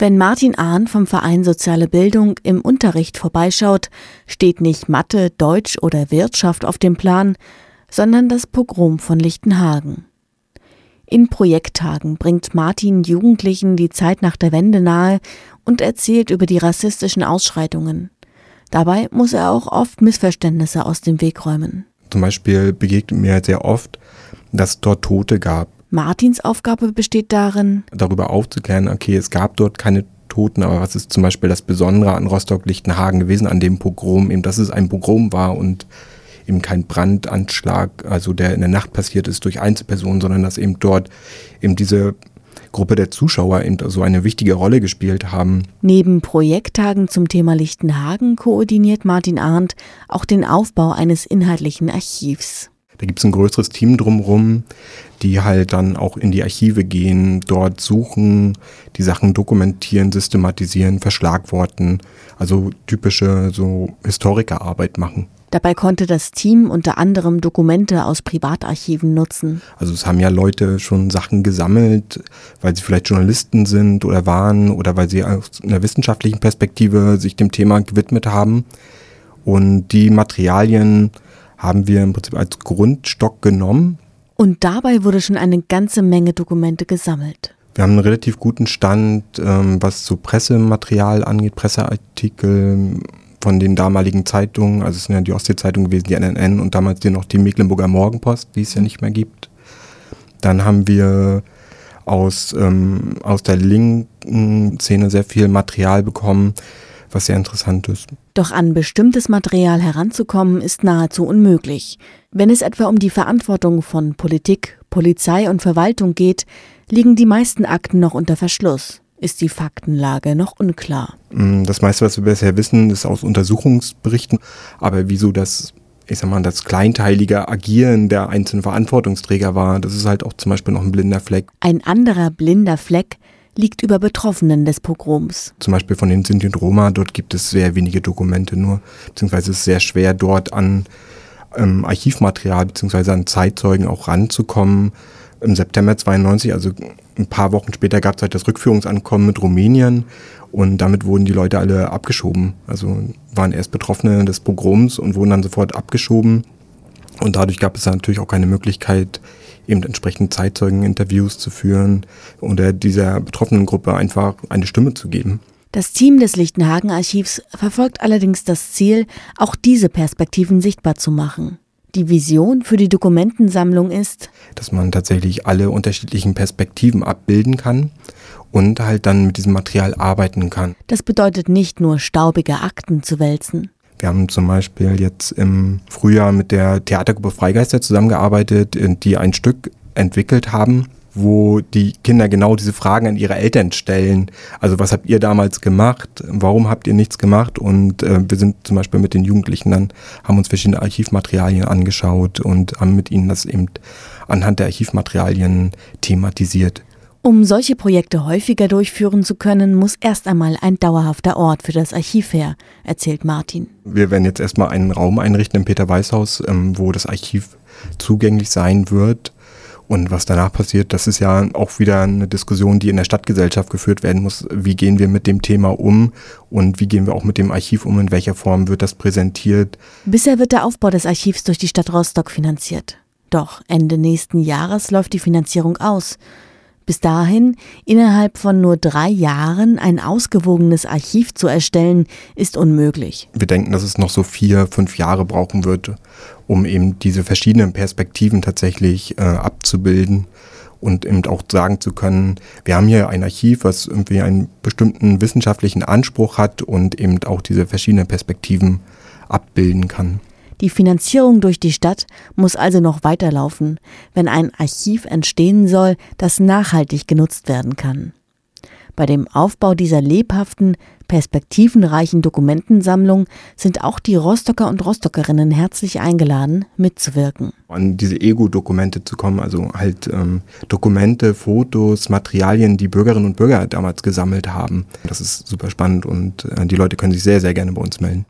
Wenn Martin Ahn vom Verein Soziale Bildung im Unterricht vorbeischaut, steht nicht Mathe, Deutsch oder Wirtschaft auf dem Plan, sondern das Pogrom von Lichtenhagen. In Projekttagen bringt Martin Jugendlichen die Zeit nach der Wende nahe und erzählt über die rassistischen Ausschreitungen. Dabei muss er auch oft Missverständnisse aus dem Weg räumen. Zum Beispiel begegnet mir sehr oft, dass es dort Tote gab. Martins Aufgabe besteht darin, darüber aufzuklären, okay, es gab dort keine Toten, aber was ist zum Beispiel das Besondere an Rostock-Lichtenhagen gewesen, an dem Pogrom, eben, dass es ein Pogrom war und eben kein Brandanschlag, also der in der Nacht passiert ist durch Einzelpersonen, sondern dass eben dort eben diese Gruppe der Zuschauer eben so eine wichtige Rolle gespielt haben. Neben Projekttagen zum Thema Lichtenhagen koordiniert Martin Arndt auch den Aufbau eines inhaltlichen Archivs. Da gibt es ein größeres Team drumherum, die halt dann auch in die Archive gehen, dort suchen, die Sachen dokumentieren, systematisieren, verschlagworten, also typische so Historikerarbeit machen. Dabei konnte das Team unter anderem Dokumente aus Privatarchiven nutzen. Also es haben ja Leute schon Sachen gesammelt, weil sie vielleicht Journalisten sind oder waren oder weil sie aus einer wissenschaftlichen Perspektive sich dem Thema gewidmet haben. Und die Materialien haben wir im Prinzip als Grundstock genommen. Und dabei wurde schon eine ganze Menge Dokumente gesammelt. Wir haben einen relativ guten Stand, ähm, was so Pressematerial angeht, Presseartikel, von den damaligen Zeitungen, also es sind ja die Ostsee-Zeitung gewesen, die NNN und damals die noch die Mecklenburger Morgenpost, die es ja nicht mehr gibt. Dann haben wir aus, ähm, aus der linken Szene sehr viel Material bekommen, was sehr interessant ist. Doch an bestimmtes Material heranzukommen ist nahezu unmöglich. Wenn es etwa um die Verantwortung von Politik, Polizei und Verwaltung geht, liegen die meisten Akten noch unter Verschluss ist die Faktenlage noch unklar. Mm, das meiste, was wir bisher wissen, ist aus Untersuchungsberichten. Aber wieso das, ich sag mal, das kleinteilige Agieren der einzelnen Verantwortungsträger war, das ist halt auch zum Beispiel noch ein blinder Fleck. Ein anderer blinder Fleck liegt über Betroffenen des Pogroms. Zum Beispiel von den Sinti und Roma, dort gibt es sehr wenige Dokumente nur, beziehungsweise es ist sehr schwer dort an ähm, Archivmaterial beziehungsweise an Zeitzeugen auch ranzukommen im September 92, also ein paar Wochen später, gab es halt das Rückführungsankommen mit Rumänien und damit wurden die Leute alle abgeschoben. Also waren erst Betroffene des Pogroms und wurden dann sofort abgeschoben. Und dadurch gab es natürlich auch keine Möglichkeit, eben entsprechend Zeitzeugeninterviews zu führen oder dieser betroffenen Gruppe einfach eine Stimme zu geben. Das Team des Lichtenhagen-Archivs verfolgt allerdings das Ziel, auch diese Perspektiven sichtbar zu machen. Die Vision für die Dokumentensammlung ist, dass man tatsächlich alle unterschiedlichen Perspektiven abbilden kann und halt dann mit diesem Material arbeiten kann. Das bedeutet nicht nur staubige Akten zu wälzen. Wir haben zum Beispiel jetzt im Frühjahr mit der Theatergruppe Freigeister zusammengearbeitet, die ein Stück entwickelt haben, wo die Kinder genau diese Fragen an ihre Eltern stellen. Also was habt ihr damals gemacht? Warum habt ihr nichts gemacht? Und äh, wir sind zum Beispiel mit den Jugendlichen dann, haben uns verschiedene Archivmaterialien angeschaut und haben mit ihnen das eben anhand der Archivmaterialien thematisiert. Um solche Projekte häufiger durchführen zu können, muss erst einmal ein dauerhafter Ort für das Archiv her, erzählt Martin. Wir werden jetzt erstmal einen Raum einrichten im Peter-Weiß-Haus, ähm, wo das Archiv zugänglich sein wird und was danach passiert, das ist ja auch wieder eine Diskussion, die in der Stadtgesellschaft geführt werden muss. Wie gehen wir mit dem Thema um und wie gehen wir auch mit dem Archiv um? In welcher Form wird das präsentiert? Bisher wird der Aufbau des Archivs durch die Stadt Rostock finanziert. Doch Ende nächsten Jahres läuft die Finanzierung aus. Bis dahin, innerhalb von nur drei Jahren ein ausgewogenes Archiv zu erstellen, ist unmöglich. Wir denken, dass es noch so vier, fünf Jahre brauchen wird, um eben diese verschiedenen Perspektiven tatsächlich äh, abzubilden und eben auch sagen zu können, wir haben hier ein Archiv, was irgendwie einen bestimmten wissenschaftlichen Anspruch hat und eben auch diese verschiedenen Perspektiven abbilden kann. Die Finanzierung durch die Stadt muss also noch weiterlaufen, wenn ein Archiv entstehen soll, das nachhaltig genutzt werden kann. Bei dem Aufbau dieser lebhaften, perspektivenreichen Dokumentensammlung sind auch die Rostocker und Rostockerinnen herzlich eingeladen, mitzuwirken. An diese Ego-Dokumente zu kommen, also halt ähm, Dokumente, Fotos, Materialien, die Bürgerinnen und Bürger damals gesammelt haben. Das ist super spannend und äh, die Leute können sich sehr, sehr gerne bei uns melden.